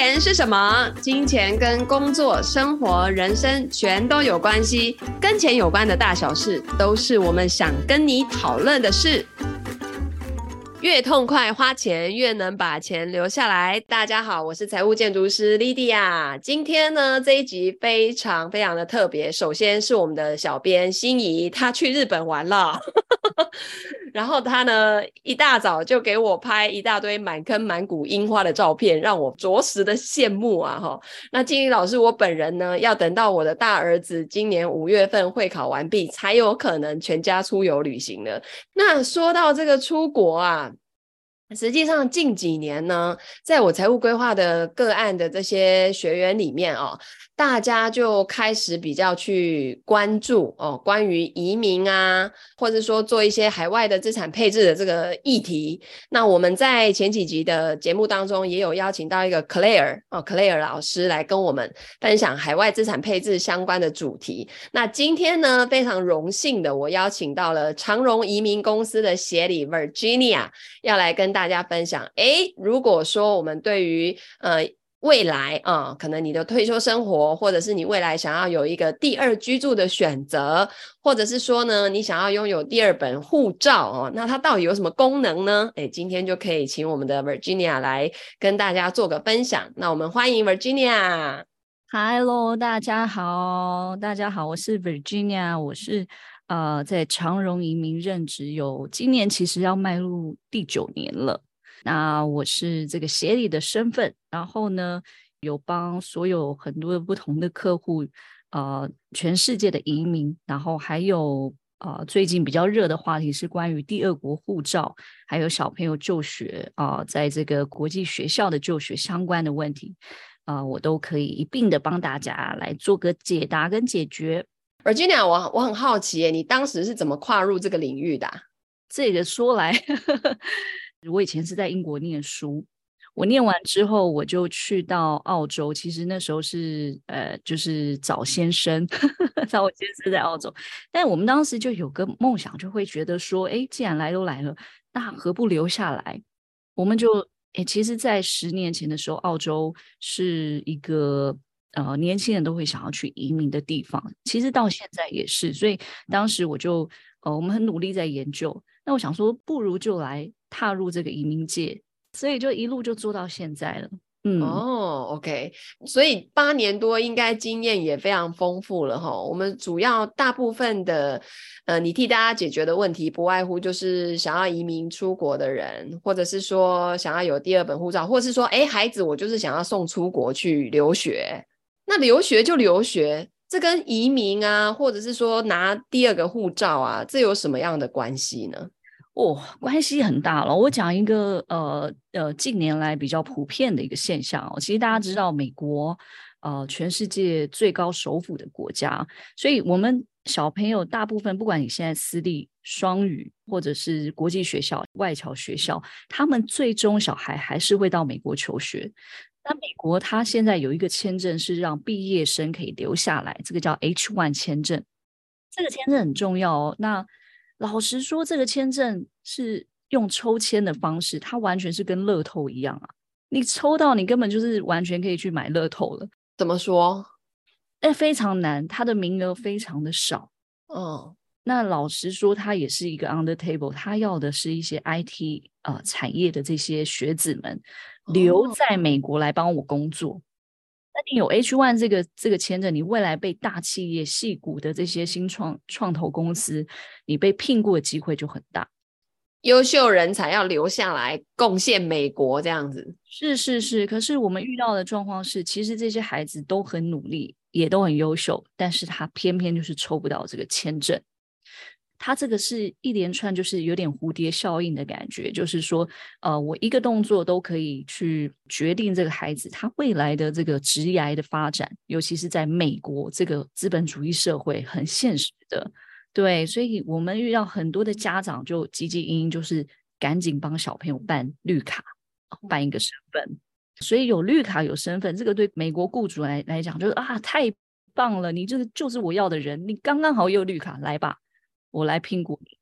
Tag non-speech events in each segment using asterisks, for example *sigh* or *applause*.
钱是什么？金钱跟工作、生活、人生全都有关系，跟钱有关的大小事，都是我们想跟你讨论的事。越痛快花钱，越能把钱留下来。大家好，我是财务建筑师 Lydia。今天呢，这一集非常非常的特别。首先是我们的小编心怡，她去日本玩了。然后他呢，一大早就给我拍一大堆满坑满谷樱花的照片，让我着实的羡慕啊！哈，那金怡老师，我本人呢，要等到我的大儿子今年五月份会考完毕，才有可能全家出游旅行了。那说到这个出国啊。实际上近几年呢，在我财务规划的个案的这些学员里面哦，大家就开始比较去关注哦，关于移民啊，或者说做一些海外的资产配置的这个议题。那我们在前几集的节目当中也有邀请到一个 Claire 哦，Claire 老师来跟我们分享海外资产配置相关的主题。那今天呢，非常荣幸的，我邀请到了长荣移民公司的协理 Virginia 要来跟大家分享，诶，如果说我们对于呃未来啊、可能你的退休生活，或者是你未来想要有一个第二居住的选择，或者是说呢，你想要拥有第二本护照哦，那它到底有什么功能呢？诶，今天就可以请我们的 Virginia 来跟大家做个分享。那我们欢迎 Virginia。Hello，大家好，大家好，我是 Virginia，我是。呃，在长荣移民任职有今年其实要迈入第九年了。那我是这个协理的身份，然后呢，有帮所有很多不同的客户，呃，全世界的移民，然后还有呃，最近比较热的话题是关于第二国护照，还有小朋友就学啊，在这个国际学校的就学相关的问题，啊，我都可以一并的帮大家来做个解答跟解决。尔吉娜我我很好奇耶，你当时是怎么跨入这个领域的啊？这个说来呵呵，*laughs* 我以前是在英国念书，我念完之后我就去到澳洲。其实那时候是呃，就是找先生，*laughs* 找我先生在澳洲。但我们当时就有个梦想，就会觉得说，哎，既然来都来了，那何不留下来？我们就哎，其实，在十年前的时候，澳洲是一个。呃，年轻人都会想要去移民的地方，其实到现在也是。所以当时我就呃，我们很努力在研究。那我想说，不如就来踏入这个移民界，所以就一路就做到现在了。嗯，哦，OK，所以八年多应该经验也非常丰富了哈。我们主要大部分的呃，你替大家解决的问题，不外乎就是想要移民出国的人，或者是说想要有第二本护照，或者是说，哎，孩子我就是想要送出国去留学。那留学就留学，这跟移民啊，或者是说拿第二个护照啊，这有什么样的关系呢？哦，关系很大了。我讲一个呃呃，近年来比较普遍的一个现象哦。其实大家知道，美国呃，全世界最高首府的国家，所以我们小朋友大部分，不管你现在私立、双语或者是国际学校、外侨学校，他们最终小孩还是会到美国求学。那美国它现在有一个签证是让毕业生可以留下来，这个叫 H-1 签证。这个签证很重要哦。那老实说，这个签证是用抽签的方式，它完全是跟乐透一样啊。你抽到，你根本就是完全可以去买乐透了。怎么说？哎，非常难，它的名额非常的少。嗯。那老实说，它也是一个 under table，它要的是一些 IT 呃产业的这些学子们留在美国来帮我工作。Oh. 那你有 H one 这个这个签证，你未来被大企业、细股的这些新创创投公司，你被聘雇的机会就很大。优秀人才要留下来贡献美国，这样子。是是是，可是我们遇到的状况是，其实这些孩子都很努力，也都很优秀，但是他偏偏就是抽不到这个签证。它这个是一连串，就是有点蝴蝶效应的感觉，就是说，呃，我一个动作都可以去决定这个孩子他未来的这个职业的发展，尤其是在美国这个资本主义社会很现实的，对，所以我们遇到很多的家长就积极因，就是赶紧帮小朋友办绿卡，办一个身份，所以有绿卡有身份，这个对美国雇主来来讲就是啊，太棒了，你这个就是我要的人，你刚刚好有绿卡，来吧。我来评估你，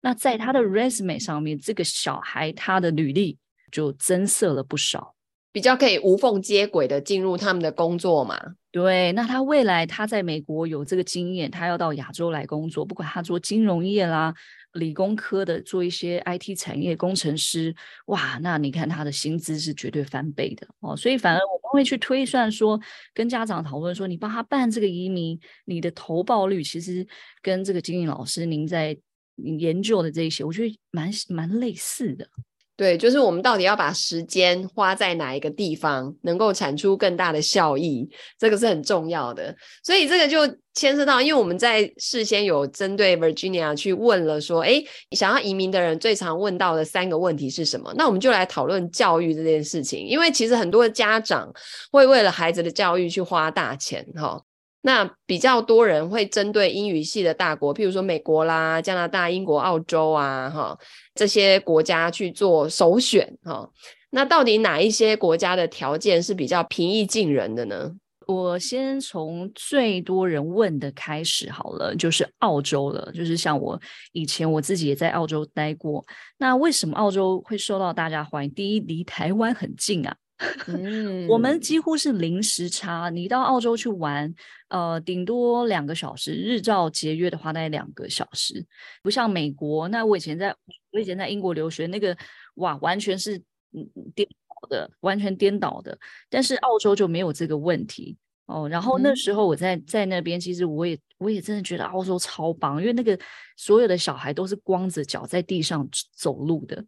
那在他的 resume 上面，这个小孩他的履历就增色了不少。比较可以无缝接轨的进入他们的工作嘛。对，那他未来他在美国有这个经验，他要到亚洲来工作，不管他做金融业啦。理工科的做一些 IT 产业工程师，哇，那你看他的薪资是绝对翻倍的哦，所以反而我们会去推算说，跟家长讨论说，你帮他办这个移民，你的投报率其实跟这个金玲老师您在研究的这些，我觉得蛮蛮类似的。对，就是我们到底要把时间花在哪一个地方，能够产出更大的效益，这个是很重要的。所以这个就牵涉到，因为我们在事先有针对 Virginia 去问了，说，诶，想要移民的人最常问到的三个问题是什么？那我们就来讨论教育这件事情，因为其实很多的家长会为了孩子的教育去花大钱，哈。那比较多人会针对英语系的大国，譬如说美国啦、加拿大、英国、澳洲啊，哈这些国家去做首选，哈。那到底哪一些国家的条件是比较平易近人的呢？我先从最多人问的开始好了，就是澳洲了。就是像我以前我自己也在澳洲待过，那为什么澳洲会受到大家欢迎？第一，离台湾很近啊。*laughs* 嗯，我们几乎是零时差。你到澳洲去玩，呃，顶多两个小时，日照节约的话，大概两个小时。不像美国，那我以前在我以前在英国留学，那个哇，完全是嗯颠倒的，完全颠倒的。但是澳洲就没有这个问题哦。然后那时候我在在那边，其实我也我也真的觉得澳洲超棒，因为那个所有的小孩都是光着脚在地上走路的，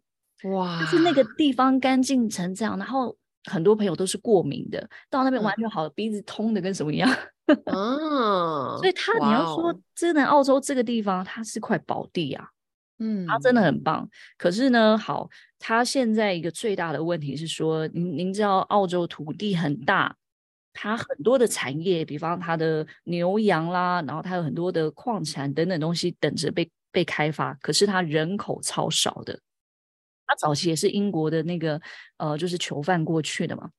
哇，就是那个地方干净成这样，然后。很多朋友都是过敏的，到那边完全好，嗯、鼻子通的跟什么一样。*laughs* 哦，所以他你要说真的，澳洲这个地方它是块宝地啊，嗯，它真的很棒。可是呢，好，它现在一个最大的问题是说，您您知道澳洲土地很大，它很多的产业，比方它的牛羊啦，然后它有很多的矿产等等东西等着被被开发，可是它人口超少的。他早期也是英国的那个呃，就是囚犯过去的嘛。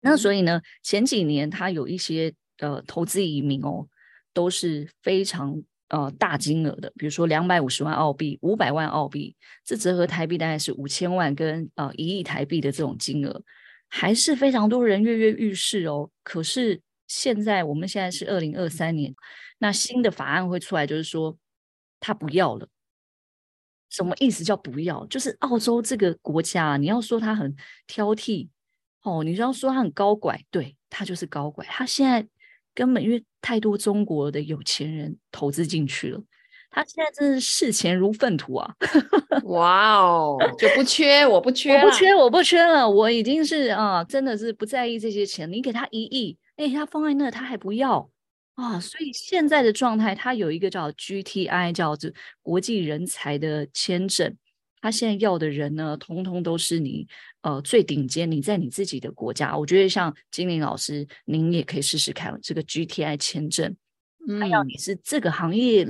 那所以呢，前几年他有一些呃投资移民哦，都是非常呃大金额的，比如说两百五十万澳币、五百万澳币，这折合台币大概是五千万跟呃一亿台币的这种金额，还是非常多人跃跃欲试哦。可是现在我们现在是二零二三年，那新的法案会出来，就是说他不要了。什么意思叫不要？就是澳洲这个国家，你要说他很挑剔哦，你要说他很高拐，对，他就是高拐。他现在根本因为太多中国的有钱人投资进去了，他现在真是视钱如粪土啊！*laughs* 哇哦，就不缺，我不缺，我不缺，我不缺了，我已经是啊，真的是不在意这些钱。你给他一亿，哎，他放在那，他还不要。啊、哦，所以现在的状态，它有一个叫 GTI，叫做国际人才的签证。他现在要的人呢，通通都是你呃最顶尖，你在你自己的国家。我觉得像金玲老师，您也可以试试看这个 GTI 签证。嗯，还要你是这个行业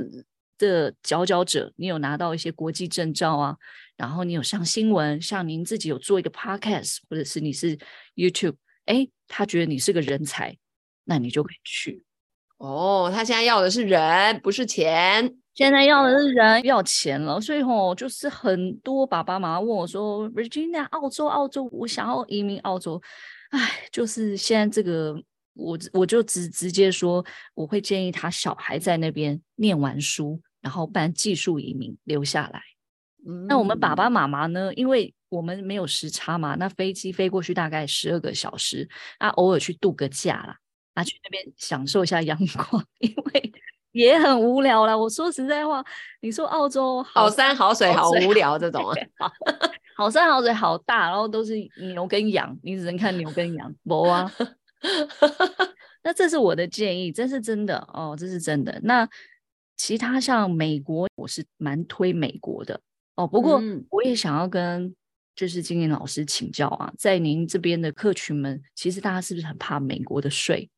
的佼佼者，你有拿到一些国际证照啊，然后你有上新闻，像您自己有做一个 Podcast，或者是你是 YouTube，哎，他觉得你是个人才，那你就可以去。哦，他现在要的是人，不是钱。现在要的是人，要钱了。所以吼、哦，就是很多爸爸妈妈问我说：“Virginia，澳洲，澳洲，我想要移民澳洲。”哎，就是现在这个，我我就直直接说，我会建议他小孩在那边念完书，然后办技术移民留下来。嗯、那我们爸爸妈妈呢？因为我们没有时差嘛，那飞机飞过去大概十二个小时，啊，偶尔去度个假啦。啊，去那边享受一下阳光，*laughs* 因为也很无聊啦。我说实在话，你说澳洲好，好山好水好无聊这种啊，*laughs* 好山好水好大，然后都是牛跟羊，你只能看牛跟羊，不啊。*laughs* 那这是我的建议，这是真的哦，这是真的。那其他像美国，我是蛮推美国的哦。不过我也想要跟就是金英老师请教啊，在您这边的客群们，其实大家是不是很怕美国的税？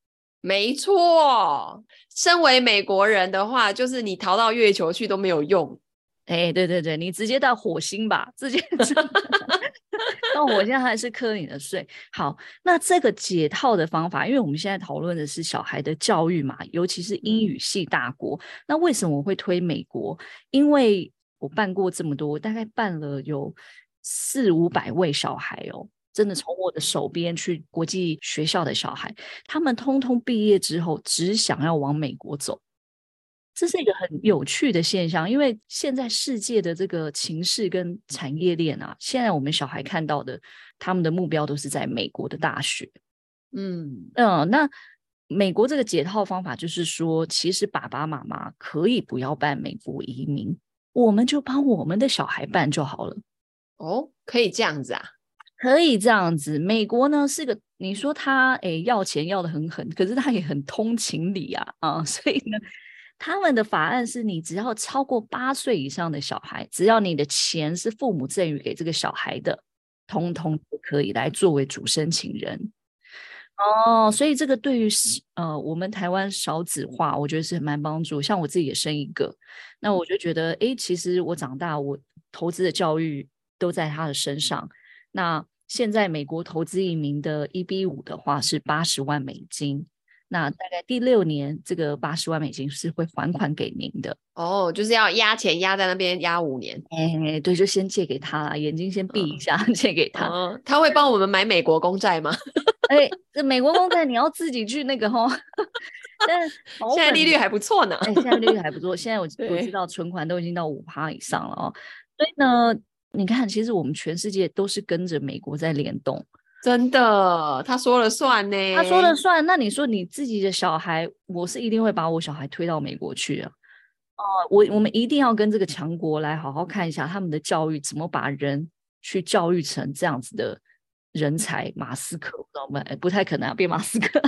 没错，身为美国人的话，就是你逃到月球去都没有用。哎，对对对，你直接到火星吧，直接 *laughs* 到火星还是磕你的税。好，那这个解套的方法，因为我们现在讨论的是小孩的教育嘛，尤其是英语系大国。那为什么我会推美国？因为我办过这么多，大概办了有四五百位小孩哦。真的从我的手边去国际学校的小孩，他们通通毕业之后只想要往美国走。这是一个很有趣的现象，因为现在世界的这个情势跟产业链啊，现在我们小孩看到的，他们的目标都是在美国的大学。嗯嗯，那美国这个解套方法就是说，其实爸爸妈妈可以不要办美国移民，我们就帮我们的小孩办就好了。哦，可以这样子啊？可以这样子。美国呢是个，你说他诶要钱要得很狠，可是他也很通情理啊啊，*laughs* 所以呢。他们的法案是你只要超过八岁以上的小孩，只要你的钱是父母赠予给这个小孩的，通通都可以来作为主申请人。哦，所以这个对于呃我们台湾少子化，我觉得是蛮帮助。像我自己也生一个，那我就觉得，哎，其实我长大，我投资的教育都在他的身上。那现在美国投资移民的 EB 五的话是八十万美金。那大概第六年，这个八十万美金是会还款给您的哦，就是要压钱压在那边压五年。哎，对，就先借给他啦，眼睛先闭一下，哦、*laughs* 借给他。哦，他会帮我们买美国公债吗？*laughs* 哎，这美国公债你要自己去那个哦。*laughs* 但现在利率还不错呢。哎，现在利率还不错。现在我我知道存款都已经到五趴以上了哦。所以呢，你看，其实我们全世界都是跟着美国在联动。真的，他说了算呢。他说了算，那你说你自己的小孩，我是一定会把我小孩推到美国去啊。哦、呃，我我们一定要跟这个强国来好好看一下他们的教育怎么把人去教育成这样子的人才。马斯克，知道吗？不太可能、啊、变马斯克，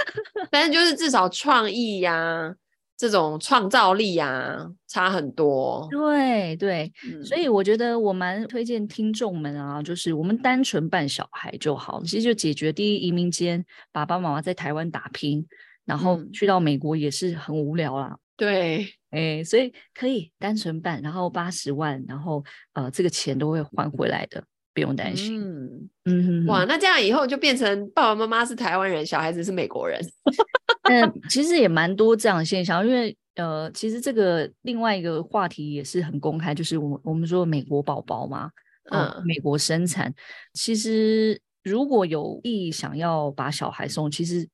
*laughs* 但是就是至少创意呀、啊。这种创造力啊，差很多。对对、嗯，所以我觉得我蛮推荐听众们啊，就是我们单纯办小孩就好，其实就解决第一移民间爸爸妈妈在台湾打拼，然后去到美国也是很无聊啦。对，哎，所以可以单纯办，然后八十万，然后呃，这个钱都会还回来的，不用担心。嗯嗯，哇，那这样以后就变成爸爸妈妈是台湾人，小孩子是美国人。*laughs* 嗯，其实也蛮多这样的现象，因为呃，其实这个另外一个话题也是很公开，就是我我们说美国宝宝嘛，嗯，嗯，美国生产，其实如果有意想要把小孩送，其实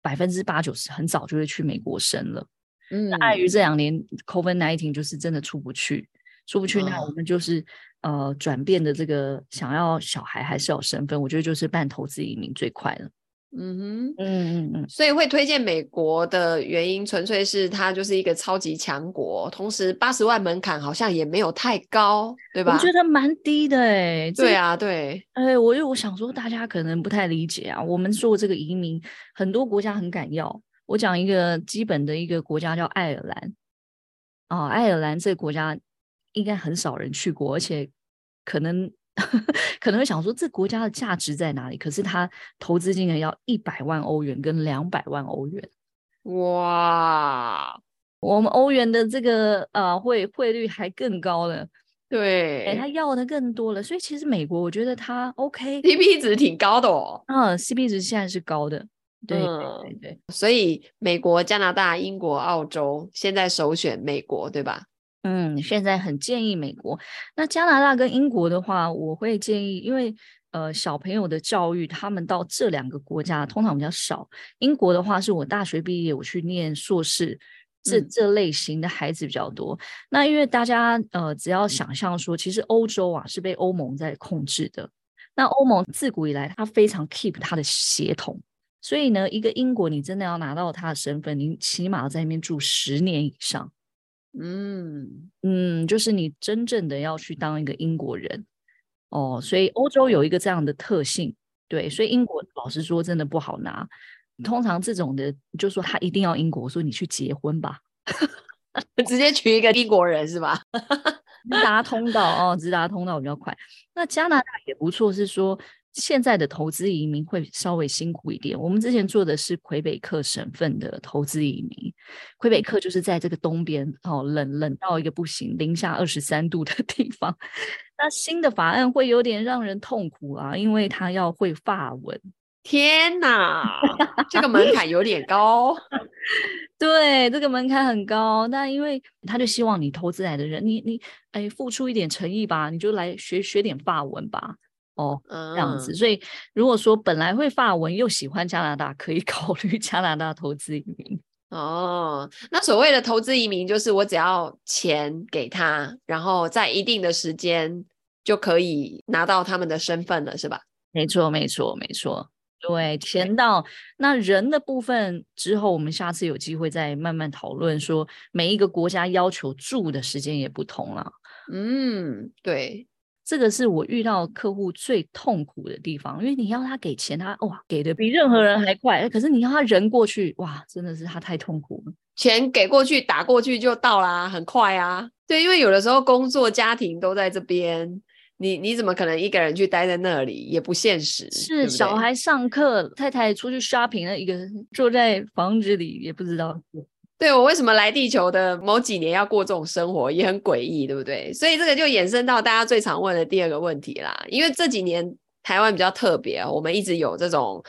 百分之八九十很早就会去美国生了。嗯，那碍于这两年 COVID-19 就是真的出不去，出不去，那我们就是、嗯、呃转变的这个想要小孩还是要身份，我觉得就是办投资移民最快了。嗯哼，嗯嗯嗯，所以会推荐美国的原因，纯粹是它就是一个超级强国，同时八十万门槛好像也没有太高，对吧？我觉得蛮低的哎。对啊，对，哎，我就我想说，大家可能不太理解啊。我们做这个移民，很多国家很敢要。我讲一个基本的一个国家叫爱尔兰，啊，爱尔兰这个国家应该很少人去过，而且可能。*laughs* 可能会想说，这国家的价值在哪里？可是他投资金额要一百万欧元跟两百万欧元，哇！我们欧元的这个呃汇汇率还更高了，对，哎，他要的更多了。所以其实美国，我觉得他 OK，CP 值挺高的哦。嗯，CP 值现在是高的，对、对对。所以美国、加拿大、英国、澳洲现在首选美国，对吧？嗯，现在很建议美国。那加拿大跟英国的话，我会建议，因为呃小朋友的教育，他们到这两个国家通常比较少。英国的话，是我大学毕业我去念硕士，这这类型的孩子比较多。嗯、那因为大家呃只要想象说，其实欧洲啊是被欧盟在控制的。那欧盟自古以来，它非常 keep 它的协同，所以呢，一个英国你真的要拿到他的身份，你起码在那边住十年以上。嗯嗯，就是你真正的要去当一个英国人哦，所以欧洲有一个这样的特性，对，所以英国老实说真的不好拿。通常这种的，就说他一定要英国，说你去结婚吧，*laughs* 直接娶一个英国人是吧？*laughs* 直达通道哦，直达通道比较快。那加拿大也不错，是说。现在的投资移民会稍微辛苦一点。我们之前做的是魁北克省份的投资移民，魁北克就是在这个东边哦，冷冷到一个不行，零下二十三度的地方。那新的法案会有点让人痛苦啊，因为他要会法文。天哪，这个门槛有点高。*laughs* 对，这个门槛很高。但因为他就希望你投资来的人，你你哎付出一点诚意吧，你就来学学点法文吧。哦，这样子。所以如果说本来会法文又喜欢加拿大，可以 *laughs* 考虑加拿大投资移民。哦，那所谓的投资移民就是我只要钱给他，然后在一定的时间就可以拿到他们的身份了，是吧？没错，没错，没错。对，钱到那人的部分之后，我们下次有机会再慢慢讨论。说每一个国家要求住的时间也不同了。嗯，对，这个是我遇到客户最痛苦的地方，因为你要他给钱，他哇给的比任何人还快，可是你要他人过去，哇，真的是他太痛苦了。钱给过去，打过去就到啦，很快啊。对，因为有的时候工作、家庭都在这边。你你怎么可能一个人去待在那里？也不现实。是对对小孩上课，太太出去 shopping，那一个人坐在房子里也不知道。对，我为什么来地球的某几年要过这种生活，也很诡异，对不对？所以这个就衍生到大家最常问的第二个问题啦。因为这几年台湾比较特别，我们一直有这种。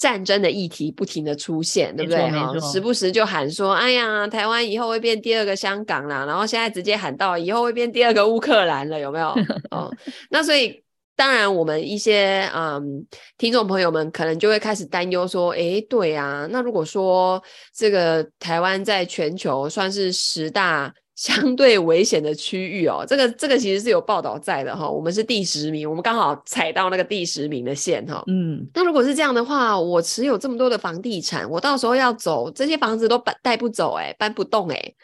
战争的议题不停的出现，对不对？哈，时不时就喊说：“哎呀，台湾以后会变第二个香港啦。”然后现在直接喊到以后会变第二个乌克兰了，有没有？*laughs* 哦，那所以当然我们一些嗯听众朋友们可能就会开始担忧说：“哎，对啊，那如果说这个台湾在全球算是十大。*laughs* ”相对危险的区域哦，这个这个其实是有报道在的哈、哦，我们是第十名，我们刚好踩到那个第十名的线哈、哦。嗯，那如果是这样的话，我持有这么多的房地产，我到时候要走，这些房子都搬带不走哎，搬不动哎。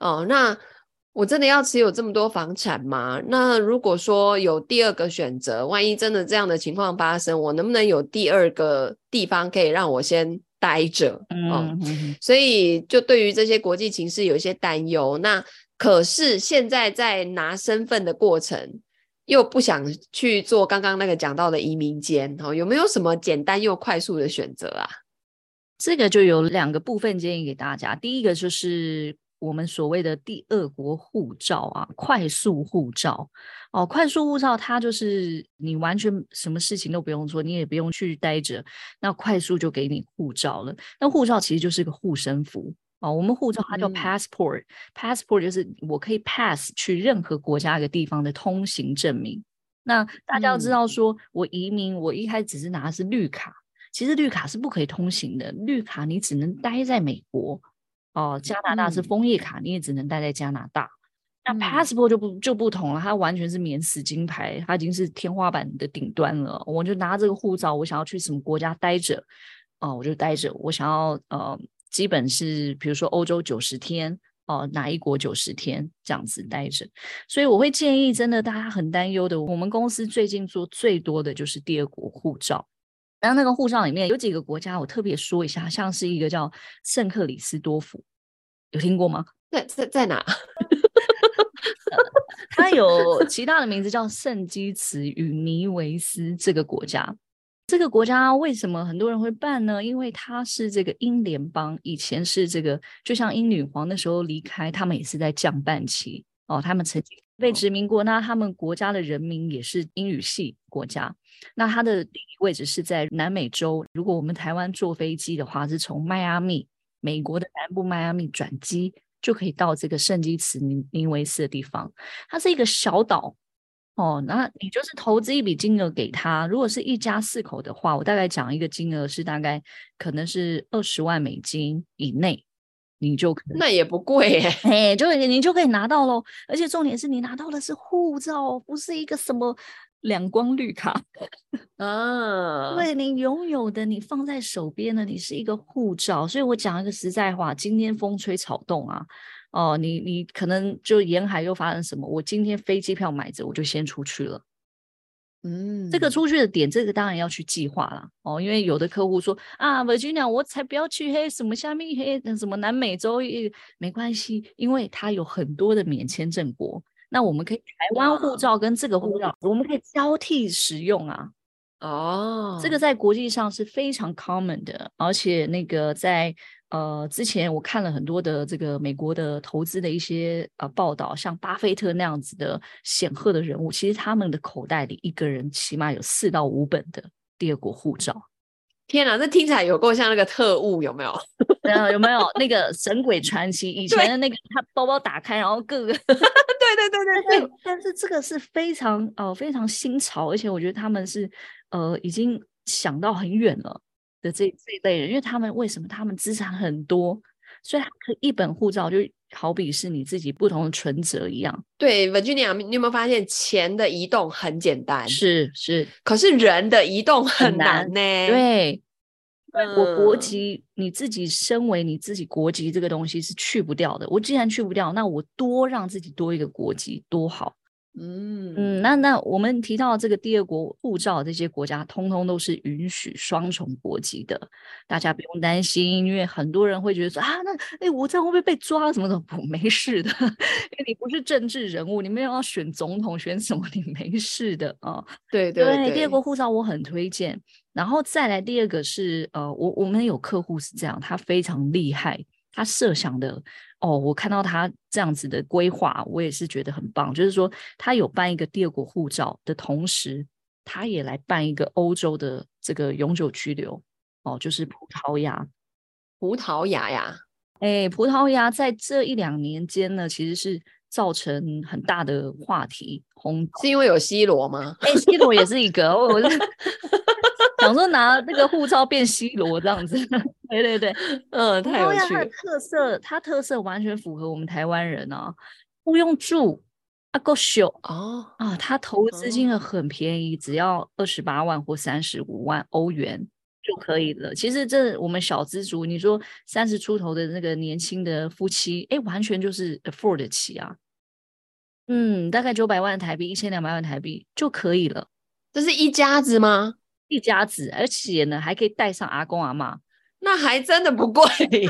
哦，那我真的要持有这么多房产吗？那如果说有第二个选择，万一真的这样的情况发生，我能不能有第二个地方可以让我先待着？嗯，嗯，所以就对于这些国际情势有一些担忧。那可是现在在拿身份的过程，又不想去做刚刚那个讲到的移民间哦，有没有什么简单又快速的选择啊？这个就有两个部分建议给大家。第一个就是我们所谓的第二国护照啊，快速护照哦，快速护照它就是你完全什么事情都不用做，你也不用去待着，那快速就给你护照了。那护照其实就是个护身符。哦，我们护照它叫 passport，passport、嗯、就是我可以 pass 去任何国家一个地方的通行证明。那大家要知道说，说、嗯、我移民，我一开始只是拿的是绿卡，其实绿卡是不可以通行的，绿卡你只能待在美国。哦，加拿大是枫叶卡，你也只能待在加拿大。嗯、那 passport 就不就不同了，它完全是免死金牌，它已经是天花板的顶端了。我就拿这个护照，我想要去什么国家待着，哦，我就待着。我想要呃。基本是，比如说欧洲九十天哦，哪一国九十天这样子待着，所以我会建议，真的大家很担忧的，我们公司最近做最多的就是第二国护照。然后那个护照里面有几个国家，我特别说一下，像是一个叫圣克里斯多夫，有听过吗？*laughs* 在在在哪？*laughs* 它有 *laughs* 其他的名字叫圣基茨与尼维斯这个国家。这个国家为什么很多人会办呢？因为它是这个英联邦，以前是这个，就像英女皇那时候离开，他们也是在降半旗哦。他们曾经被殖民过，那他们国家的人民也是英语系国家。那它的地理位置是在南美洲。如果我们台湾坐飞机的话，是从迈阿密，美国的南部迈阿密转机，就可以到这个圣基茨尼尼维斯的地方。它是一个小岛。哦，那你就是投资一笔金额给他。如果是一家四口的话，我大概讲一个金额是大概可能是二十万美金以内，你就可那也不贵耶，哎，*laughs* 就你就可以拿到喽。而且重点是你拿到的是护照，不是一个什么两光绿卡 *laughs* 啊。对，你拥有的，你放在手边的，你是一个护照。所以我讲一个实在话，今天风吹草动啊。哦，你你可能就沿海又发生什么？我今天飞机票买着，我就先出去了。嗯，这个出去的点，这个当然要去计划了。哦，因为有的客户说啊，Virginia，我才不要去黑什么虾米黑什么南美洲，没关系，因为它有很多的免签证国。那我们可以台湾护照跟这个护照，我们可以交替使用啊。哦，这个在国际上是非常 common 的，而且那个在。呃，之前我看了很多的这个美国的投资的一些呃报道，像巴菲特那样子的显赫的人物，其实他们的口袋里一个人起码有四到五本的第二国护照。天哪，这听起来有够像那个特务，有没有？*laughs* 有没有那个《神鬼传奇》以前的那个，他包包打开，然后各个 *laughs* 对对对对对。但是这个是非常呃非常新潮，而且我觉得他们是呃已经想到很远了的这这一类人，因为他们为什么他们资产很多，所以他可以一本护照就好比是你自己不同的存折一样。对，Virginia，你有没有发现钱的移动很简单？是是，可是人的移动很难呢？难对。我国籍，你自己身为你自己国籍这个东西是去不掉的。我既然去不掉，那我多让自己多一个国籍多好。嗯嗯，那那我们提到这个第二国护照，这些国家通通都是允许双重国籍的，大家不用担心，因为很多人会觉得说啊，那哎，我这样会不会被抓？什么的？不，没事的，*laughs* 因为你不是政治人物，你没有要选总统选什么，*laughs* 你没事的啊。对对，对，第二国护照我很推荐。然后再来第二个是呃，我我们有客户是这样，他非常厉害，他设想的哦，我看到他这样子的规划，我也是觉得很棒。就是说，他有办一个第二国护照的同时，他也来办一个欧洲的这个永久居留哦，就是葡萄牙，葡萄牙呀，哎，葡萄牙在这一两年间呢，其实是造成很大的话题，红是因为有 C 罗吗？哎，C 罗也是一个，我是。想说拿那个护照变 C 罗这样子，对 *laughs* 对对，*laughs* 嗯，太有趣了。它的特色，它特色完全符合我们台湾人啊，不用住，啊够秀哦啊，他投资金额很便宜，只要二十八万或三十五万欧元就可以了。其实这我们小资族，你说三十出头的那个年轻的夫妻，哎，完全就是 afford 得起啊。嗯，大概九百万台币，一千两百万台币就可以了。这是一家子吗？一家子，而且呢，还可以带上阿公阿妈，那还真的不贵耶，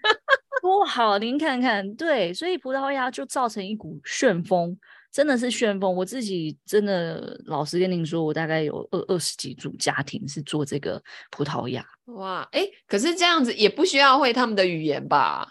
*laughs* 多好！您看看，对，所以葡萄牙就造成一股旋风，真的是旋风。我自己真的老实跟您说，我大概有二二十几组家庭是做这个葡萄牙。哇，哎，可是这样子也不需要会他们的语言吧？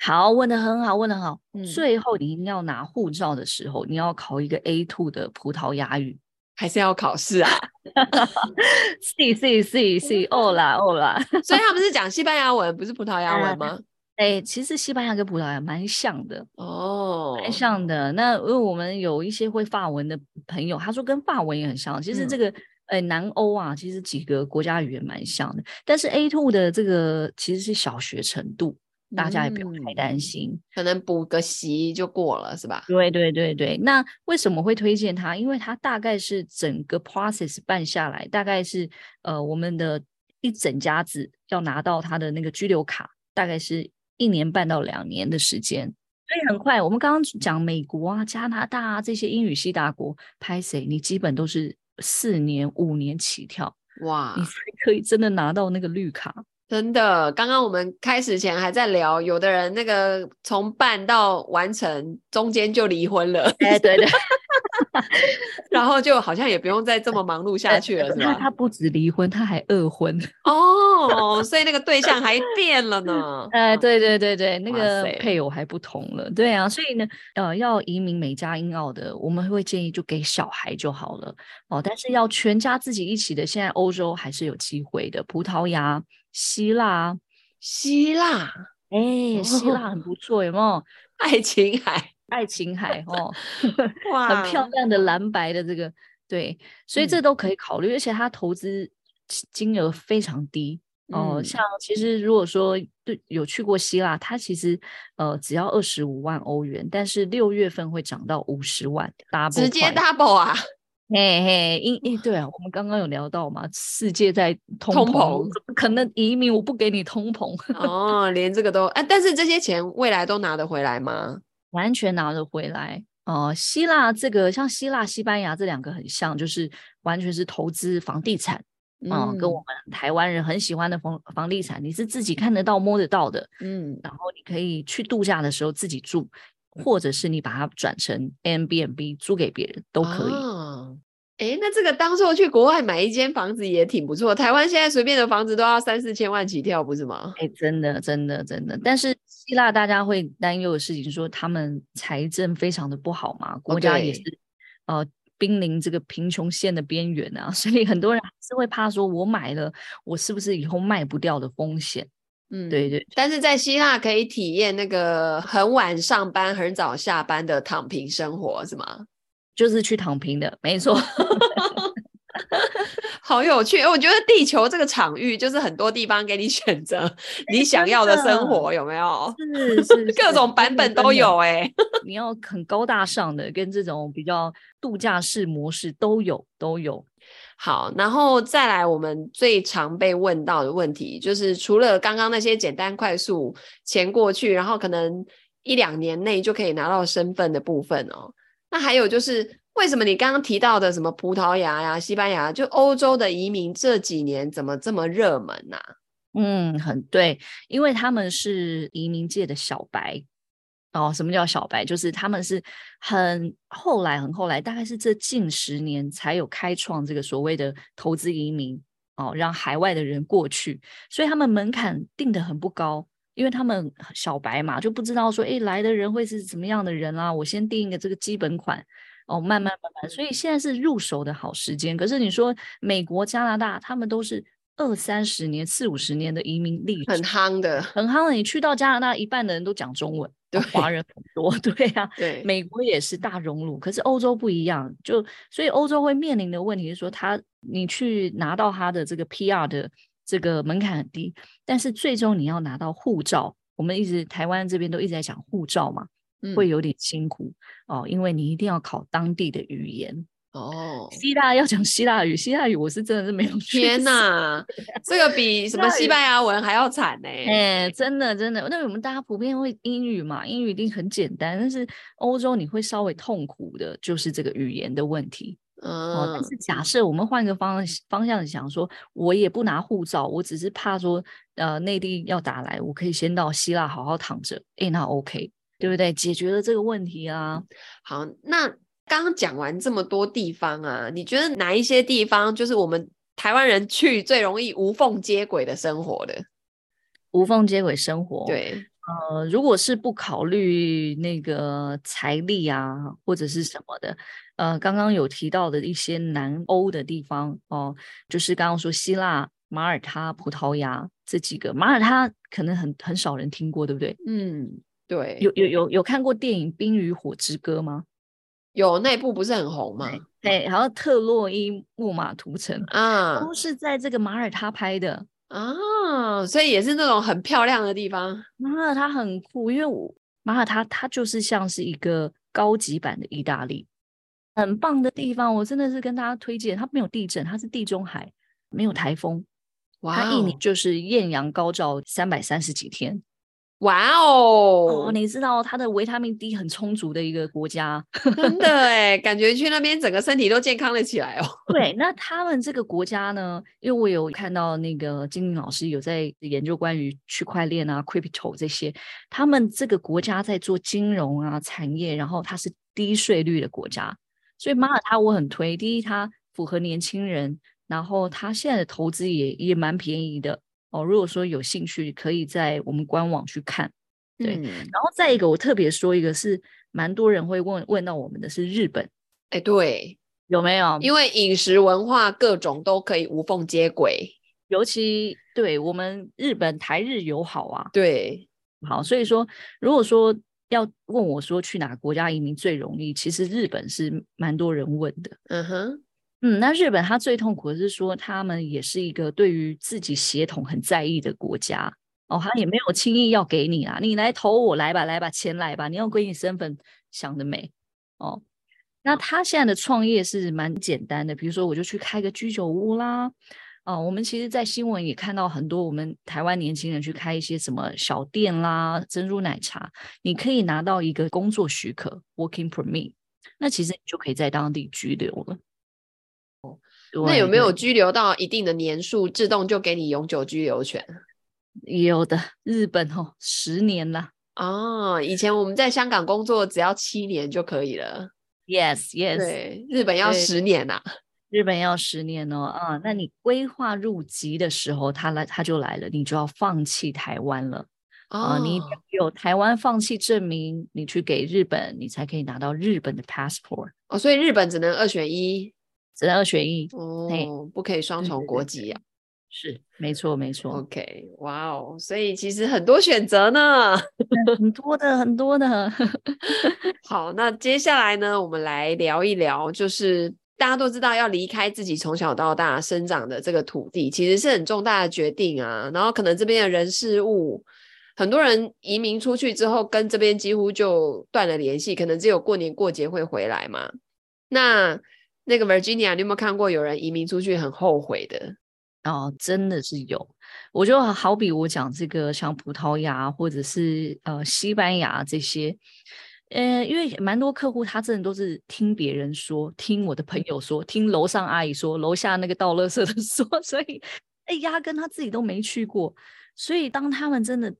好，问的很好，问的很好。嗯，最后你一定要拿护照的时候，你要考一个 A two 的葡萄牙语。还是要考试啊？*laughs* 是是是是，哦啦哦啦，*laughs* 所以他们是讲西班牙文，不是葡萄牙文吗？哎、欸，其实西班牙跟葡萄牙蛮像的哦，蛮像的。那因为我们有一些会法文的朋友，他说跟法文也很像。其实这个，哎、南欧啊，其实几个国家语言蛮像的。但是 A two 的这个其实是小学程度。大家也不用太担心，嗯、可能补个习就过了，是吧？对对对对。那为什么会推荐它？因为它大概是整个 process 办下来，大概是呃我们的一整家子要拿到他的那个居留卡，大概是一年半到两年的时间，所以很快。我们刚刚讲美国啊、加拿大啊这些英语系大国，拍谁你基本都是四年、五年起跳，哇，你才可以真的拿到那个绿卡。真的，刚刚我们开始前还在聊，有的人那个从办到完成中间就离婚了，哎，对的 *laughs* *laughs* 然后就好像也不用再这么忙碌下去了，是吧？他不止离婚，他还二婚哦，所以那个对象还变了呢。*laughs* 哎，对对对对，那个配偶还不同了，对啊，所以呢，呃，要移民美加英澳的，我们会建议就给小孩就好了哦，但是要全家自己一起的，现在欧洲还是有机会的，葡萄牙。希腊，希腊，哎、欸，希腊很不错，有没有？爱琴海，爱琴海哦，*laughs* 哇，很漂亮的蓝白的这个，对，所以这都可以考虑，嗯、而且它投资金额非常低哦、呃。像其实如果说对有去过希腊，它其实呃只要二十五万欧元，但是六月份会涨到五十万，double，直接 double 啊！嘿嘿，因因对啊，我们刚刚有聊到嘛，世界在通膨，通膨可能移民我不给你通膨 *laughs* 哦，连这个都哎、啊，但是这些钱未来都拿得回来吗？完全拿得回来哦、呃。希腊这个像希腊、西班牙这两个很像，就是完全是投资房地产啊、呃，跟我们台湾人很喜欢的房房地产，你是自己看得到、摸得到的，嗯，然后你可以去度假的时候自己住。或者是你把它转成 Airbnb 租给别人都可以。哦，哎，那这个当初去国外买一间房子也挺不错。台湾现在随便的房子都要三四千万起跳，不是吗？哎，真的，真的，真的。但是希腊大家会担忧的事情，说他们财政非常的不好嘛，国家也是.呃，濒临这个贫穷线的边缘啊，*laughs* 所以很多人是会怕说我买了，我是不是以后卖不掉的风险？嗯，对对。但是在希腊可以体验那个很晚上班、很早下班的躺平生活，是吗？就是去躺平的，没错。*laughs* 好有趣，我觉得地球这个场域就是很多地方给你选择 *laughs* 你想要的生活，欸、有没有？是是，是，*laughs* 各种版本都有哎、欸。你要很高大上的，跟这种比较度假式模式都有都有。好，然后再来我们最常被问到的问题，就是除了刚刚那些简单快速钱过去，然后可能一两年内就可以拿到身份的部分哦，那还有就是。为什么你刚刚提到的什么葡萄牙呀、西班牙，就欧洲的移民这几年怎么这么热门呢、嗯，很对，因为他们是移民界的小白哦。什么叫小白？就是他们是很后来、很后来，大概是这近十年才有开创这个所谓的投资移民哦，让海外的人过去，所以他们门槛定得很不高，因为他们小白嘛，就不知道说，哎，来的人会是怎么样的人啊？我先定一个这个基本款。哦，慢慢慢慢，所以现在是入手的好时间。可是你说美国、加拿大，他们都是二三十年、四五十年的移民历史，很夯的，很夯的。你去到加拿大，一半的人都讲中文，对，华人很多，*laughs* 对呀、啊，对。美国也是大熔炉，可是欧洲不一样，就所以欧洲会面临的问题是说，他你去拿到他的这个 PR 的这个门槛很低，但是最终你要拿到护照，我们一直台湾这边都一直在讲护照嘛。会有点辛苦哦，因为你一定要考当地的语言哦。希腊要讲希腊语，希腊语我是真的是没有学。天哪，这个比什么西班牙文还要惨呢？*laughs* 哎，真的真的。那我们大家普遍会英语嘛，英语一定很简单，但是欧洲你会稍微痛苦的，就是这个语言的问题。嗯、哦，但是假设我们换个方方向想说，我也不拿护照，我只是怕说，呃，内地要打来，我可以先到希腊好好躺着，哎，那 OK。对不对？解决了这个问题啊。好，那刚刚讲完这么多地方啊，你觉得哪一些地方就是我们台湾人去最容易无缝接轨的生活的？无缝接轨生活，对，呃，如果是不考虑那个财力啊，或者是什么的，呃，刚刚有提到的一些南欧的地方哦，呃，就是刚刚说希腊、马耳他、葡萄牙这几个，马耳他可能很很少人听过，对不对？嗯。对，有有有有看过电影《冰与火之歌》吗？有，那部不是很红吗？对，然后特洛伊木马屠城 *laughs* 啊，都是在这个马耳他拍的啊，所以也是那种很漂亮的地方。马耳他很酷，因为我马耳他它就是像是一个高级版的意大利，很棒的地方。我真的是跟大家推荐，它没有地震，它是地中海，没有台风，哇，它一年就是艳阳高照三百三十几天。哇哦！哦，你知道它的维他命 D 很充足的一个国家，*laughs* 真的哎，感觉去那边整个身体都健康了起来哦。*laughs* 对，那他们这个国家呢？因为我有看到那个金玲老师有在研究关于区块链啊、crypto 这些，他们这个国家在做金融啊产业，然后它是低税率的国家，所以马耳他我很推。第一，它符合年轻人，然后它现在的投资也也蛮便宜的。哦，如果说有兴趣，可以在我们官网去看。对，嗯、然后再一个，我特别说一个，是蛮多人会问问到我们的是日本。哎，对，有没有？因为饮食文化各种都可以无缝接轨，尤其对我们日本台日友好啊。对，好，所以说，如果说要问我说去哪个国家移民最容易，其实日本是蛮多人问的。嗯哼。嗯，那日本他最痛苦的是说，他们也是一个对于自己血统很在意的国家哦，他也没有轻易要给你啊，你来投我来吧，来吧，钱来吧，你要归你身份想得美哦。那他现在的创业是蛮简单的，比如说我就去开个居酒屋啦，哦，我们其实，在新闻也看到很多我们台湾年轻人去开一些什么小店啦，珍珠奶茶，你可以拿到一个工作许可 （working permit），那其实你就可以在当地居留了。那有没有居留到一定的年数，自动就给你永久居留权？有的，日本哦，十年了哦。以前我们在香港工作，只要七年就可以了。Yes，Yes，yes, 对，日本要十年呐、啊。日本要十年哦，啊，那你规划入籍的时候，他来他就来了，你就要放弃台湾了、哦、啊。你有台湾放弃证明，你去给日本，你才可以拿到日本的 passport。哦，所以日本只能二选一。只能二选一哦，不可以双重国籍啊。是，没错，没错。OK，哇哦，所以其实很多选择呢，很多的，很多的。*laughs* 好，那接下来呢，我们来聊一聊，就是大家都知道要离开自己从小到大生长的这个土地，其实是很重大的决定啊。然后可能这边的人事物，很多人移民出去之后，跟这边几乎就断了联系，可能只有过年过节会回来嘛。那那个 Virginia，你有没有看过有人移民出去很后悔的？哦，真的是有。我就好比我讲这个，像葡萄牙或者是呃西班牙这些，呃，因为蛮多客户他真的都是听别人说，听我的朋友说，听楼上阿姨说，楼下那个倒垃圾的说，*laughs* 所以哎，压根他自己都没去过。所以当他们真的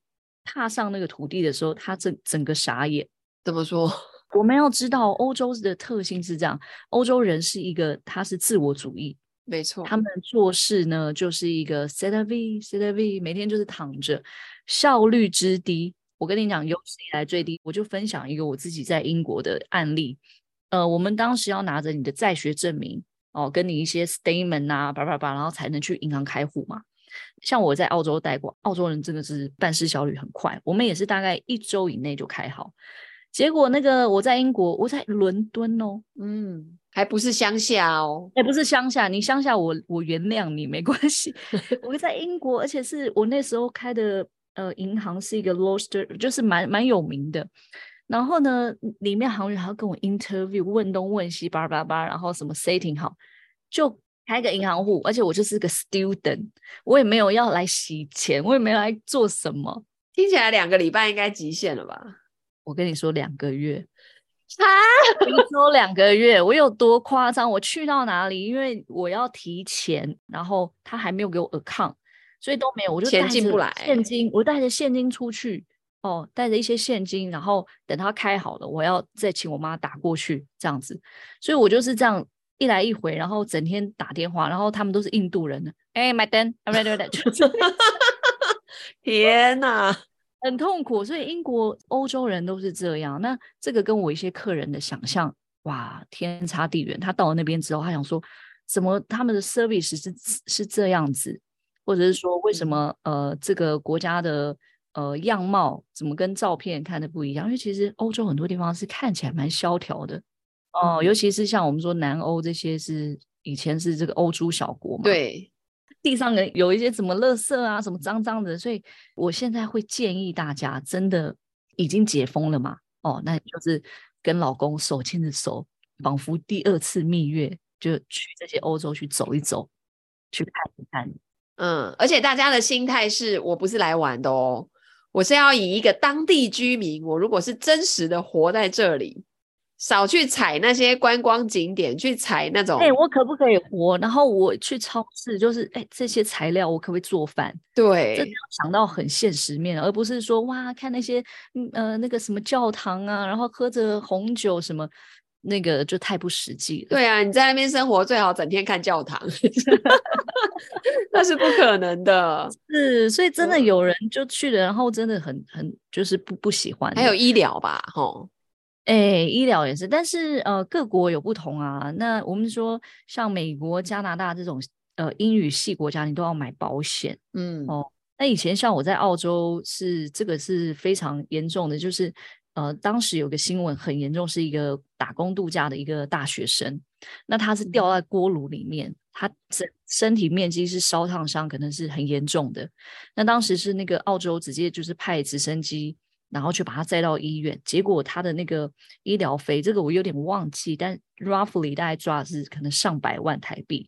踏上那个土地的时候，他整整个傻眼。怎么说？我们要知道，欧洲的特性是这样，欧洲人是一个他是自我主义。没错，他们做事呢，就是一个 c'est la vie, c'est la vie，每天就是躺着，效率之低。我跟你讲，有史以来最低。我就分享一个我自己在英国的案例。呃，我们当时要拿着你的在学证明哦，跟你一些 statement 啊，叭叭叭，然后才能去银行开户嘛。像我在澳洲待过，澳洲人真的是办事效率很快，我们也是大概一周以内就开好。结果那个我在英国，我在伦敦哦，嗯，还不是乡下哦，也不是乡下，你乡下我我原谅你没关系。*laughs* 我在英国，而且是我那时候开的呃银行是一个 Gloucester，就是蛮蛮有名的。然后呢，里面行员还要跟我 interview，问东问西，叭叭叭，然后什么 setting 好，就开个银行户，而且我就是个 student，我也没有要来洗钱，我也没有来做什么。听起来两个礼拜应该极限了吧？我跟你说，两个月啊，听说两个月，我有多夸张？我去到哪里，因为我要提钱，然后他还没有给我 account，所以都没有，我就带着现金，钱进不来，我带着现金出去，哦，带着一些现金，然后等他开好了，我要再请我妈打过去，这样子，所以我就是这样一来一回，然后整天打电话，然后他们都是印度人呢，哎，my dad，I'm ready 天哪！*laughs* 很痛苦，所以英国、欧洲人都是这样。那这个跟我一些客人的想象，哇，天差地远。他到了那边之后，他想说，怎么他们的 service 是是这样子，或者是说，为什么呃这个国家的呃样貌怎么跟照片看的不一样？因为其实欧洲很多地方是看起来蛮萧条的哦、呃，尤其是像我们说南欧这些是以前是这个欧洲小国嘛，对。地上有一些什么垃圾啊，什么脏脏的，所以我现在会建议大家，真的已经解封了嘛？哦，那就是跟老公手牵着手，仿佛第二次蜜月，就去这些欧洲去走一走，去看一看。嗯，而且大家的心态是我不是来玩的哦，我是要以一个当地居民，我如果是真实的活在这里。少去踩那些观光景点，去踩那种。哎、欸，我可不可以活？然后我去超市，就是哎、欸，这些材料我可不可以做饭？对，这想到很现实面，而不是说哇，看那些呃那个什么教堂啊，然后喝着红酒什么，那个就太不实际了。对啊，你在那边生活最好整天看教堂，*laughs* 那是不可能的。是，所以真的有人就去了，然后真的很很就是不不喜欢。还有医疗吧，吼。哎、欸，医疗也是，但是呃，各国有不同啊。那我们说，像美国、加拿大这种呃英语系国家，你都要买保险。嗯，哦，那以前像我在澳洲是这个是非常严重的，就是呃，当时有个新闻很严重，是一个打工度假的一个大学生，那他是掉在锅炉里面，他身身体面积是烧烫伤，可能是很严重的。那当时是那个澳洲直接就是派直升机。然后去把他载到医院，结果他的那个医疗费，这个我有点忘记，但 roughly 大概抓的是可能上百万台币。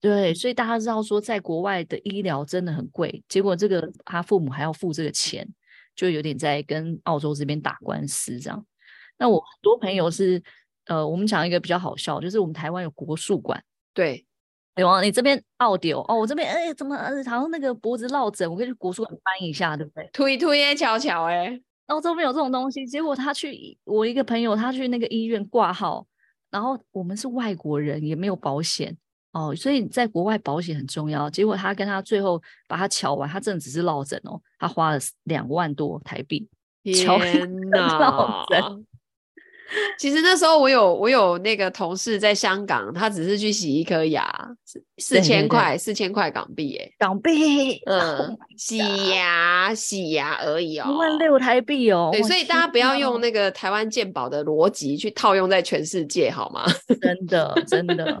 对，所以大家知道说，在国外的医疗真的很贵，结果这个他父母还要付这个钱，就有点在跟澳洲这边打官司这样。那我很多朋友是，呃，我们讲一个比较好笑，就是我们台湾有国术馆，对，有啊，你这边澳丢哦，我这边哎，怎么好像那个脖子落枕，我可以去国术馆翻一下，对不对？推推耶，瞧瞧哎。澳洲没有这种东西，结果他去，我一个朋友他去那个医院挂号，然后我们是外国人，也没有保险哦，所以在国外保险很重要。结果他跟他最后把他瞧完，他真的只是落枕哦，他花了两万多台币，天 *laughs* 哪，落枕，*laughs* 其实那时候我有我有那个同事在香港，他只是去洗一颗牙，四千块四千块港币耶，港币，嗯，oh、洗牙洗牙而已哦，一万六台币哦。对，所以大家不要用那个台湾鉴宝的逻辑去套用在全世界，好吗？*laughs* 真的真的。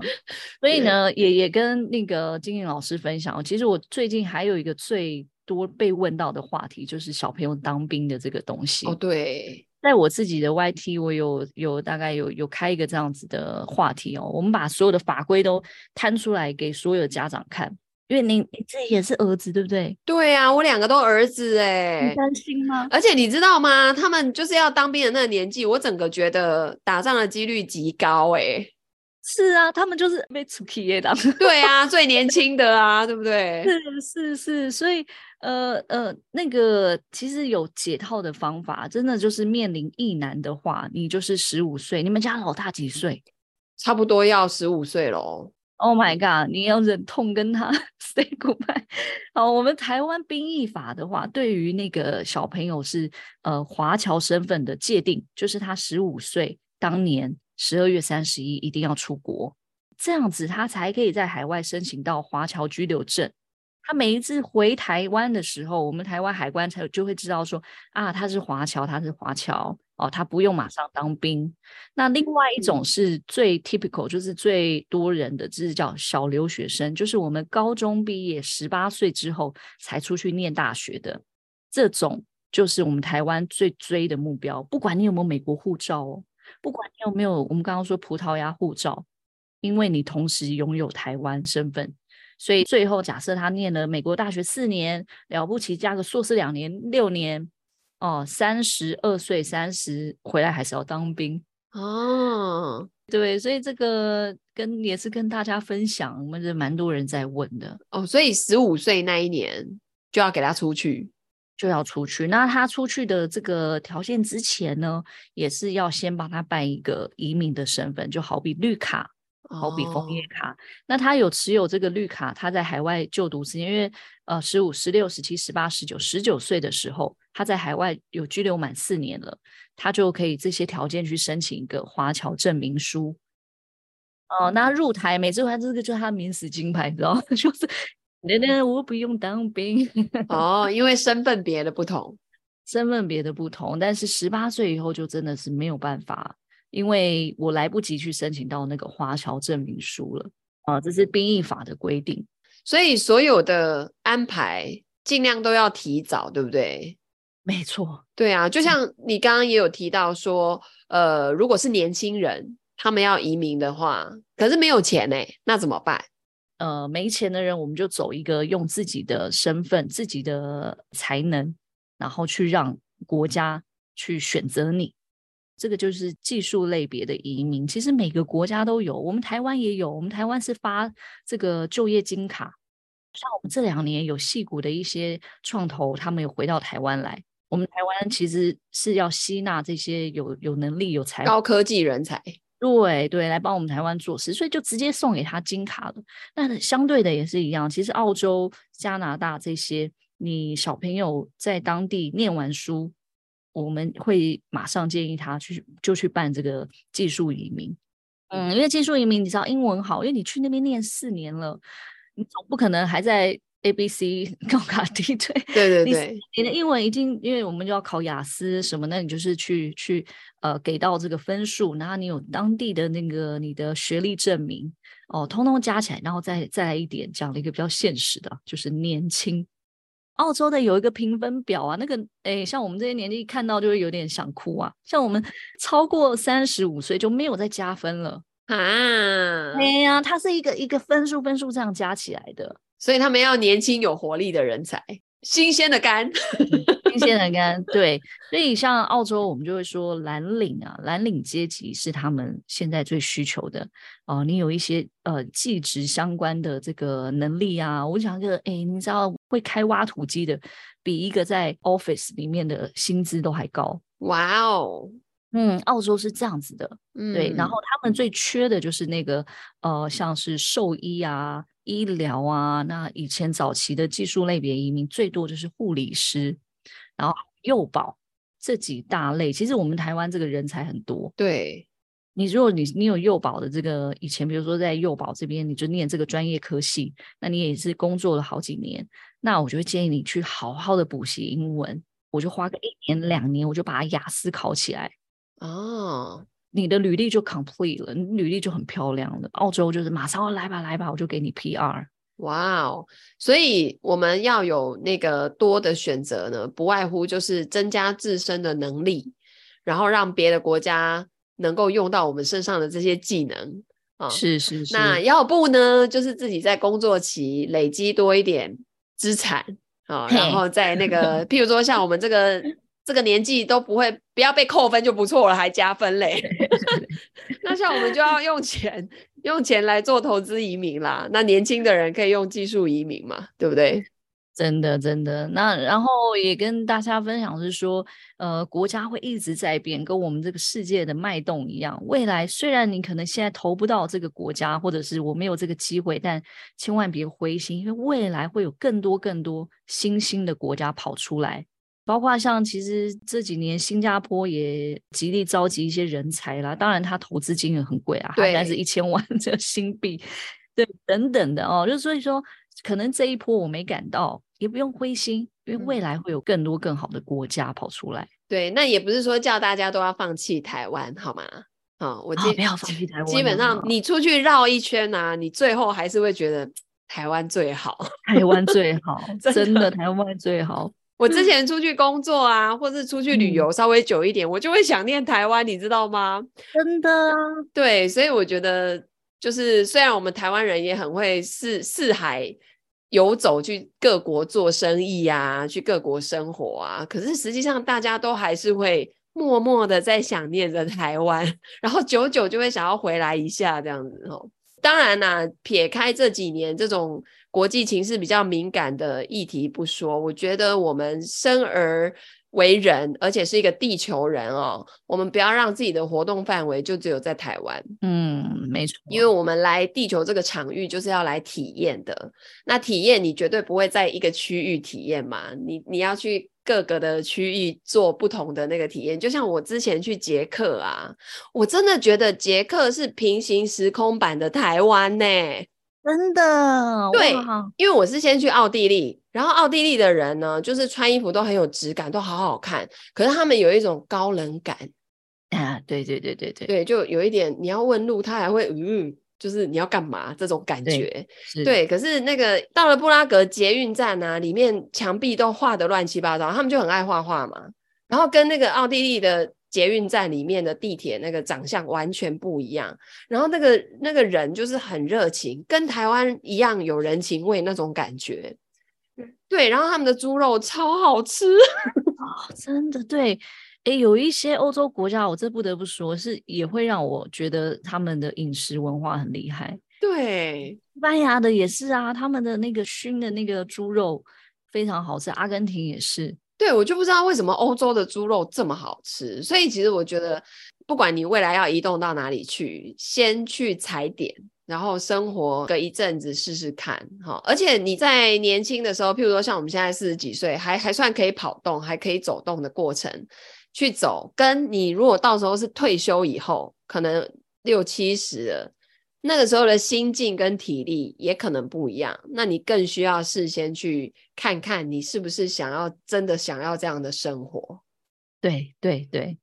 所以呢，也也跟那个金玲老师分享，其实我最近还有一个最多被问到的话题，就是小朋友当兵的这个东西。哦，对。在我自己的 YT，我有有大概有有开一个这样子的话题哦，我们把所有的法规都摊出来给所有家长看，因为你你自己也是儿子，对不对？对啊，我两个都儿子哎，你担心吗？而且你知道吗？他们就是要当兵的那个年纪，我整个觉得打仗的几率极高哎。是啊，他们就是被出去的，对啊，最 *laughs* 年轻的啊，对不对？是是是，所以呃呃，那个其实有解套的方法，真的就是面临一男的话，你就是十五岁，你们家老大几岁？差不多要十五岁喽。Oh my god，你要忍痛跟他 *laughs* say goodbye。*laughs* 好，我们台湾兵役法的话，对于那个小朋友是呃华侨身份的界定，就是他十五岁当年。十二月三十一一定要出国，这样子他才可以在海外申请到华侨居留证。他每一次回台湾的时候，我们台湾海关才就会知道说啊，他是华侨，他是华侨哦，他不用马上当兵。那另外一种是最 typical，就是最多人的，就是叫小留学生，就是我们高中毕业十八岁之后才出去念大学的这种，就是我们台湾最追的目标。不管你有没有美国护照哦。不管你有没有，我们刚刚说葡萄牙护照，因为你同时拥有台湾身份，所以最后假设他念了美国大学四年，了不起加个硕士两年，六年，哦，三十二岁三十回来还是要当兵。哦，对，所以这个跟也是跟大家分享，我们是蛮多人在问的。哦，所以十五岁那一年就要给他出去。就要出去，那他出去的这个条件之前呢，也是要先帮他办一个移民的身份，就好比绿卡，好比枫叶卡。Oh. 那他有持有这个绿卡，他在海外就读时间，因为呃十五、十六、十七、十八、十九、十九岁的时候，他在海外有居留满四年了，他就可以这些条件去申请一个华侨证明书。哦、呃，那入台，每次他这个就是他免死金牌，你知道吗？*laughs* 就是。那那我不用当兵哦，因为身份别的不同，*laughs* 身份别的不同，但是十八岁以后就真的是没有办法，因为我来不及去申请到那个华侨证明书了啊，这是兵役法的规定，所以所有的安排尽量都要提早，对不对？没错，对啊，就像你刚刚也有提到说，呃，如果是年轻人他们要移民的话，可是没有钱呢，那怎么办？呃，没钱的人，我们就走一个用自己的身份、自己的才能，然后去让国家去选择你。这个就是技术类别的移民。其实每个国家都有，我们台湾也有。我们台湾是发这个就业金卡，像我们这两年有戏股的一些创投，他们有回到台湾来。我们台湾其实是要吸纳这些有有能力、有才高科技人才。对对，来帮我们台湾做事，所以就直接送给他金卡了。那相对的也是一样，其实澳洲、加拿大这些，你小朋友在当地念完书，我们会马上建议他去就去办这个技术移民。嗯，因为技术移民你知道英文好，因为你去那边念四年了，你总不可能还在。A B C *laughs* 高卡低，对对对对，你的英文已经，因为我们就要考雅思什么，那你就是去去呃给到这个分数，然后你有当地的那个你的学历证明哦，通通加起来，然后再再来一点，讲了一个比较现实的，就是年轻。澳洲的有一个评分表啊，那个哎，像我们这些年纪看到就会有点想哭啊，像我们 *laughs* 超过三十五岁就没有再加分了。啊，哎。呀，它是一个一个分数分数这样加起来的。所以他们要年轻有活力的人才，新鲜的肝，*laughs* 新鲜的干。对，所以像澳洲，我们就会说蓝领啊，蓝领阶级是他们现在最需求的哦、呃。你有一些呃技职相关的这个能力啊，我想这个，哎，你知道会开挖土机的，比一个在 office 里面的薪资都还高。哇哦，嗯，澳洲是这样子的，嗯，对。然后他们最缺的就是那个呃，像是兽医啊。医疗啊，那以前早期的技术类别移民最多就是护理师，然后幼保这几大类，其实我们台湾这个人才很多。对，你如果你你有幼保的这个以前，比如说在幼保这边，你就念这个专业科系，那你也是工作了好几年，那我就会建议你去好好的补习英文，我就花个一年两年，我就把雅思考起来。哦。你的履历就 complete 了，你履历就很漂亮了。澳洲就是马上来吧，来吧，我就给你 PR。哇哦！所以我们要有那个多的选择呢，不外乎就是增加自身的能力，然后让别的国家能够用到我们身上的这些技能啊。是是是。那要不呢，就是自己在工作期累积多一点资产啊，然后在那个，譬如说像我们这个。*laughs* 这个年纪都不会，不要被扣分就不错了，还加分嘞。*laughs* *laughs* 那像我们就要用钱，用钱来做投资移民啦。那年轻的人可以用技术移民嘛，对不对？真的，真的。那然后也跟大家分享是说，呃，国家会一直在变，跟我们这个世界的脉动一样。未来虽然你可能现在投不到这个国家，或者是我没有这个机会，但千万别灰心，因为未来会有更多更多新兴的国家跑出来。包括像其实这几年新加坡也极力召集一些人才啦，当然他投资金额很贵啊，对，大概是一千万这 *laughs* 新币，对，等等的哦，就所以说可能这一波我没赶到，也不用灰心，因为未来会有更多更好的国家跑出来。对，那也不是说叫大家都要放弃台湾，好吗？啊，我基、哦、不要放弃台湾，基本上你出去绕一圈啊，你最后还是会觉得台湾最好，*laughs* 台湾最好，真的台湾最好。我之前出去工作啊，或是出去旅游稍微久一点，嗯、我就会想念台湾，你知道吗？真的啊，对，所以我觉得就是虽然我们台湾人也很会四四海游走，去各国做生意啊，去各国生活啊，可是实际上大家都还是会默默的在想念着台湾，然后久久就会想要回来一下这样子哦。当然啦、啊，撇开这几年这种。国际情势比较敏感的议题不说，我觉得我们生而为人，而且是一个地球人哦，我们不要让自己的活动范围就只有在台湾。嗯，没错，因为我们来地球这个场域就是要来体验的。那体验你绝对不会在一个区域体验嘛，你你要去各个的区域做不同的那个体验。就像我之前去捷克啊，我真的觉得捷克是平行时空版的台湾呢。真的对，因为我是先去奥地利，然后奥地利的人呢，就是穿衣服都很有质感，都好好看。可是他们有一种高冷感啊，对对对对对，对，就有一点你要问路，他还会嗯，就是你要干嘛这种感觉。对，对，可是那个到了布拉格捷运站啊，里面墙壁都画的乱七八糟，他们就很爱画画嘛。然后跟那个奥地利的。捷运站里面的地铁那个长相完全不一样，然后那个那个人就是很热情，跟台湾一样有人情味那种感觉。对，然后他们的猪肉超好吃，哦、*laughs* 真的对。诶，有一些欧洲国家，我这不得不说是也会让我觉得他们的饮食文化很厉害。对，西班牙的也是啊，他们的那个熏的那个猪肉非常好吃，阿根廷也是。对，我就不知道为什么欧洲的猪肉这么好吃，所以其实我觉得，不管你未来要移动到哪里去，先去踩点，然后生活个一阵子试试看，哈。而且你在年轻的时候，譬如说像我们现在四十几岁，还还算可以跑动，还可以走动的过程去走，跟你如果到时候是退休以后，可能六七十。那个时候的心境跟体力也可能不一样，那你更需要事先去看看你是不是想要真的想要这样的生活。对对对，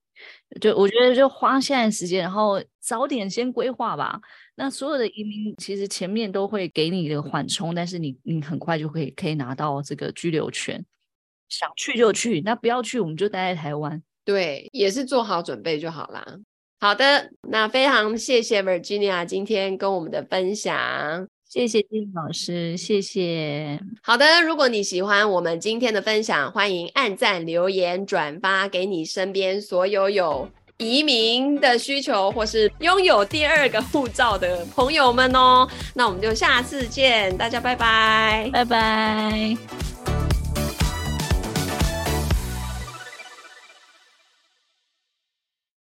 就我觉得就花现在时间，然后早点先规划吧。那所有的移民其实前面都会给你的缓冲，但是你你很快就可以可以拿到这个居留权，想去就去，那不要去我们就待在台湾。对，也是做好准备就好啦。好的，那非常谢谢 Virginia 今天跟我们的分享，谢谢金老师，谢谢。好的，如果你喜欢我们今天的分享，欢迎按赞、留言、转发给你身边所有有移民的需求或是拥有第二个护照的朋友们哦。那我们就下次见，大家拜拜，拜拜。